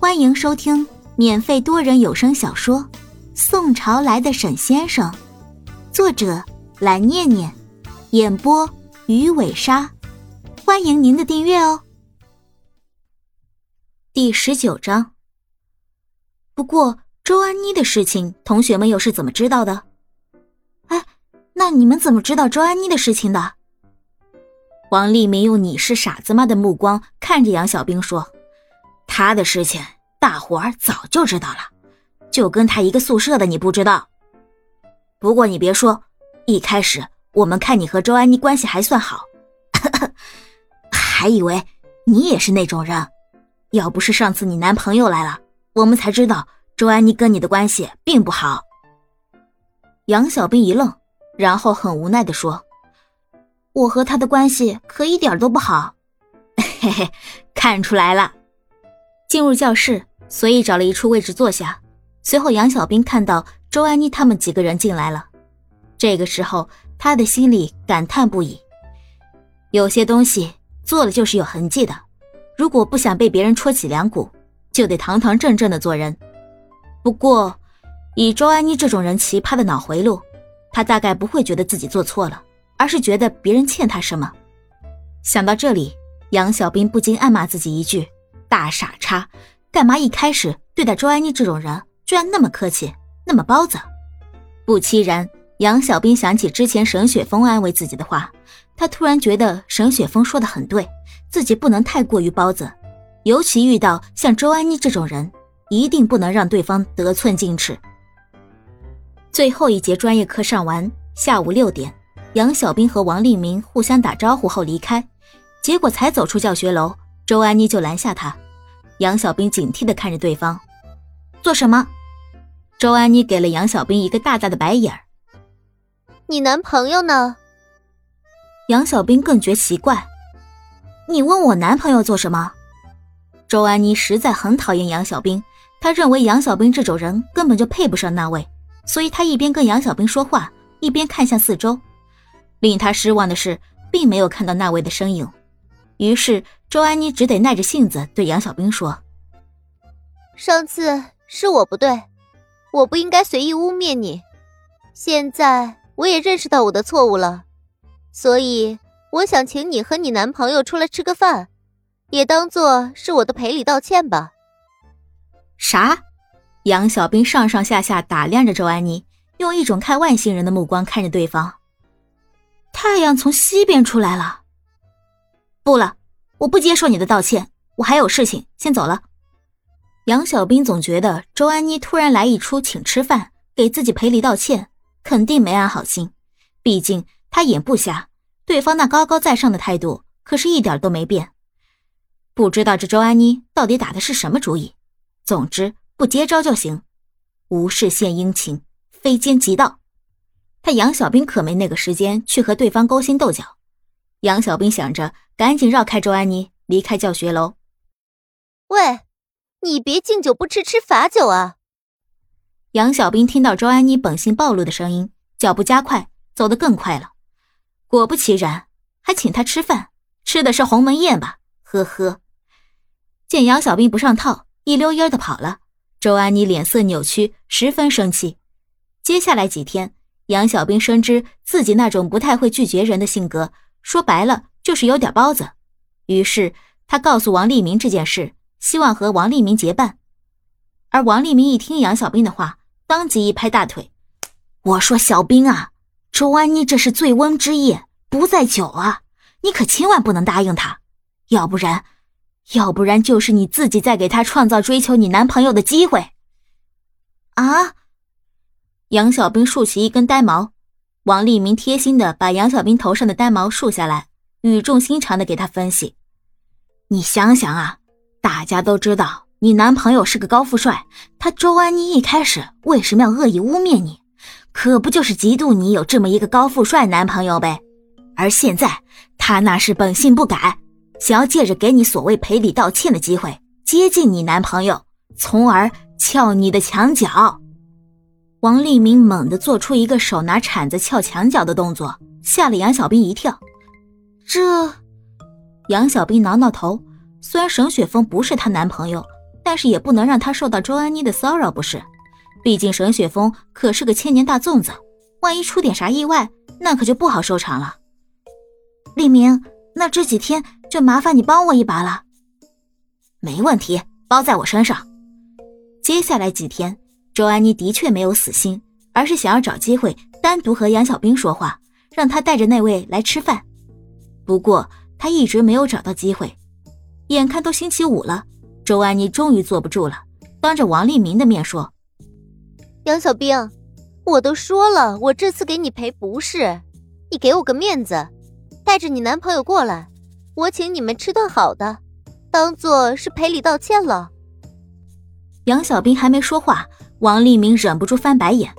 欢迎收听免费多人有声小说《宋朝来的沈先生》，作者蓝念念，演播鱼尾鲨。欢迎您的订阅哦。第十九章。不过周安妮的事情，同学们又是怎么知道的？哎，那你们怎么知道周安妮的事情的？王立明用“你是傻子吗”的目光看着杨小兵说。他的事情，大伙儿早就知道了，就跟他一个宿舍的，你不知道。不过你别说，一开始我们看你和周安妮关系还算好，还以为你也是那种人。要不是上次你男朋友来了，我们才知道周安妮跟你的关系并不好。杨小兵一愣，然后很无奈的说：“我和他的关系可一点都不好。” 嘿嘿，看出来了。进入教室，随意找了一处位置坐下。随后，杨小兵看到周安妮他们几个人进来了。这个时候，他的心里感叹不已。有些东西做了就是有痕迹的，如果不想被别人戳起梁骨，就得堂堂正正的做人。不过，以周安妮这种人奇葩的脑回路，他大概不会觉得自己做错了，而是觉得别人欠他什么。想到这里，杨小兵不禁暗骂自己一句。大傻叉，干嘛一开始对待周安妮这种人居然那么客气，那么包子？不期然，杨小兵想起之前沈雪峰安慰自己的话，他突然觉得沈雪峰说的很对，自己不能太过于包子，尤其遇到像周安妮这种人，一定不能让对方得寸进尺。最后一节专业课上完，下午六点，杨小兵和王立明互相打招呼后离开，结果才走出教学楼。周安妮就拦下他，杨小兵警惕的看着对方，做什么？周安妮给了杨小兵一个大大的白眼儿。你男朋友呢？杨小兵更觉奇怪，你问我男朋友做什么？周安妮实在很讨厌杨小兵，她认为杨小兵这种人根本就配不上那位，所以她一边跟杨小兵说话，一边看向四周。令她失望的是，并没有看到那位的身影。于是，周安妮只得耐着性子对杨小兵说：“上次是我不对，我不应该随意污蔑你。现在我也认识到我的错误了，所以我想请你和你男朋友出来吃个饭，也当做是我的赔礼道歉吧。”啥？杨小兵上上下下打量着周安妮，用一种看外星人的目光看着对方。太阳从西边出来了。不了，我不接受你的道歉，我还有事情，先走了。杨小兵总觉得周安妮突然来一出请吃饭，给自己赔礼道歉，肯定没安好心。毕竟他眼不瞎，对方那高高在上的态度可是一点都没变。不知道这周安妮到底打的是什么主意。总之不接招就行，无事献殷勤，非奸即盗。他杨小兵可没那个时间去和对方勾心斗角。杨小兵想着，赶紧绕开周安妮，离开教学楼。喂，你别敬酒不吃吃罚酒啊！杨小兵听到周安妮本性暴露的声音，脚步加快，走得更快了。果不其然，还请他吃饭，吃的是鸿门宴吧？呵呵。见杨小兵不上套，一溜烟的跑了。周安妮脸色扭曲，十分生气。接下来几天，杨小兵深知自己那种不太会拒绝人的性格。说白了就是有点包子，于是他告诉王立明这件事，希望和王立明结伴。而王立明一听杨小兵的话，当即一拍大腿：“我说小兵啊，周安妮这是醉翁之意不在酒啊，你可千万不能答应他，要不然，要不然就是你自己在给他创造追求你男朋友的机会。”啊！杨小兵竖起一根呆毛。王立明贴心的把杨小兵头上的呆毛竖下来，语重心长的给他分析：“你想想啊，大家都知道你男朋友是个高富帅，他周安妮一开始为什么要恶意污蔑你？可不就是嫉妒你有这么一个高富帅男朋友呗？而现在他那是本性不改，想要借着给你所谓赔礼道歉的机会接近你男朋友，从而撬你的墙角。”王立明猛地做出一个手拿铲子撬墙角的动作，吓了杨小兵一跳。这，杨小兵挠挠头。虽然沈雪峰不是她男朋友，但是也不能让他受到周安妮的骚扰，不是？毕竟沈雪峰可是个千年大粽子，万一出点啥意外，那可就不好收场了。立明，那这几天就麻烦你帮我一把了。没问题，包在我身上。接下来几天，周安妮的确没有死心，而是想要找机会单独和杨小兵说话，让他带着那位来吃饭。不过他一直没有找到机会。眼看都星期五了，周安妮终于坐不住了，当着王立明的面说：“杨小兵，我都说了，我这次给你赔不是，你给我个面子，带着你男朋友过来，我请你们吃顿好的，当做是赔礼道歉了。”杨小兵还没说话，王立明忍不住翻白眼：“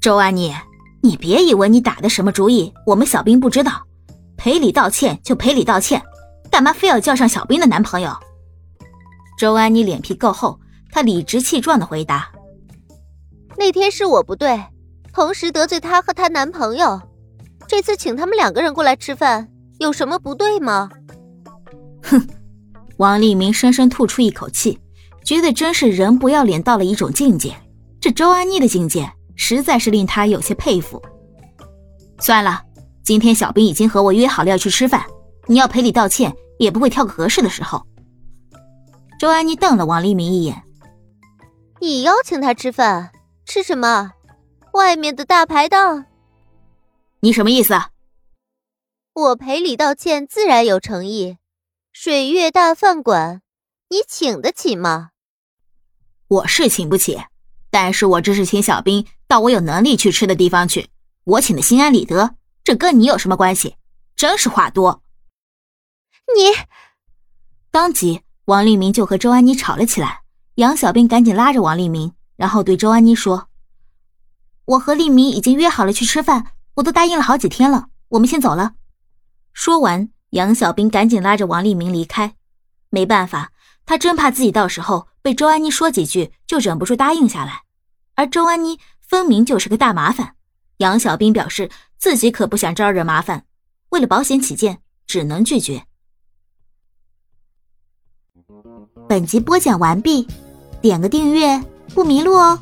周安妮，你别以为你打的什么主意，我们小兵不知道，赔礼道歉就赔礼道歉。”干嘛非要叫上小兵的男朋友？周安妮脸皮够厚，她理直气壮的回答：“那天是我不对，同时得罪她和她男朋友。这次请他们两个人过来吃饭，有什么不对吗？”哼！王立明深深吐出一口气，觉得真是人不要脸到了一种境界。这周安妮的境界，实在是令他有些佩服。算了，今天小兵已经和我约好了要去吃饭。你要赔礼道歉，也不会挑个合适的时候。周安妮瞪了王立明一眼：“你邀请他吃饭，吃什么？外面的大排档？你什么意思？我赔礼道歉自然有诚意。水月大饭馆，你请得起吗？我是请不起，但是我这是请小兵到我有能力去吃的地方去，我请的心安理得，这跟你有什么关系？真是话多。”你，当即王立明就和周安妮吵了起来。杨小兵赶紧拉着王立明，然后对周安妮说：“我和立明已经约好了去吃饭，我都答应了好几天了，我们先走了。”说完，杨小兵赶紧拉着王立明离开。没办法，他真怕自己到时候被周安妮说几句就忍不住答应下来，而周安妮分明就是个大麻烦。杨小兵表示自己可不想招惹麻烦，为了保险起见，只能拒绝。本集播讲完毕，点个订阅不迷路哦。